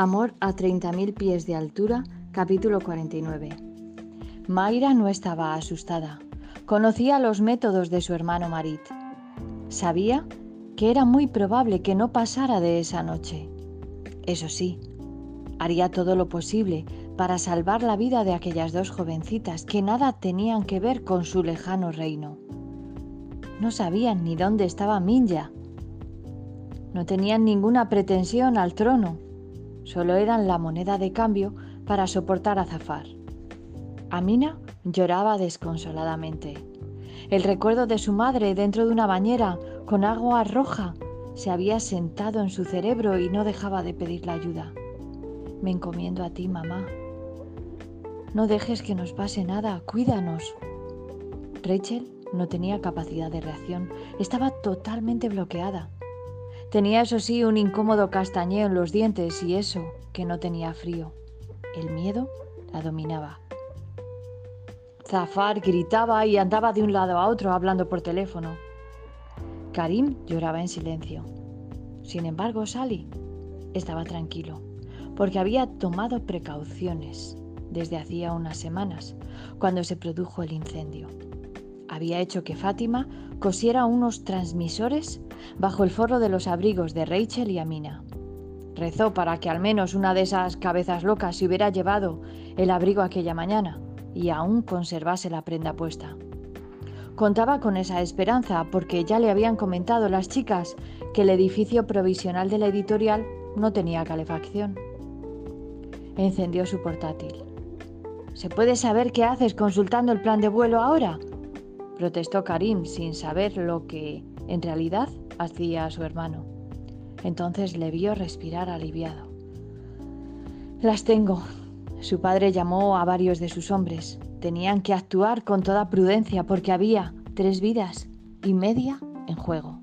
Amor a 30.000 pies de altura, capítulo 49. Mayra no estaba asustada. Conocía los métodos de su hermano Marit. Sabía que era muy probable que no pasara de esa noche. Eso sí, haría todo lo posible para salvar la vida de aquellas dos jovencitas que nada tenían que ver con su lejano reino. No sabían ni dónde estaba Minja. No tenían ninguna pretensión al trono solo eran la moneda de cambio para soportar a Zafar. Amina lloraba desconsoladamente. El recuerdo de su madre dentro de una bañera con agua roja se había sentado en su cerebro y no dejaba de pedirle ayuda. Me encomiendo a ti, mamá. No dejes que nos pase nada, cuídanos. Rachel no tenía capacidad de reacción, estaba totalmente bloqueada. Tenía eso sí un incómodo castañeo en los dientes y eso que no tenía frío. El miedo la dominaba. Zafar gritaba y andaba de un lado a otro hablando por teléfono. Karim lloraba en silencio. Sin embargo, Sally estaba tranquilo, porque había tomado precauciones desde hacía unas semanas, cuando se produjo el incendio había hecho que Fátima cosiera unos transmisores bajo el forro de los abrigos de Rachel y Amina. Rezó para que al menos una de esas cabezas locas se hubiera llevado el abrigo aquella mañana y aún conservase la prenda puesta. Contaba con esa esperanza porque ya le habían comentado las chicas que el edificio provisional de la editorial no tenía calefacción. Encendió su portátil. ¿Se puede saber qué haces consultando el plan de vuelo ahora? Protestó Karim sin saber lo que en realidad hacía su hermano. Entonces le vio respirar aliviado. Las tengo. Su padre llamó a varios de sus hombres. Tenían que actuar con toda prudencia porque había tres vidas y media en juego.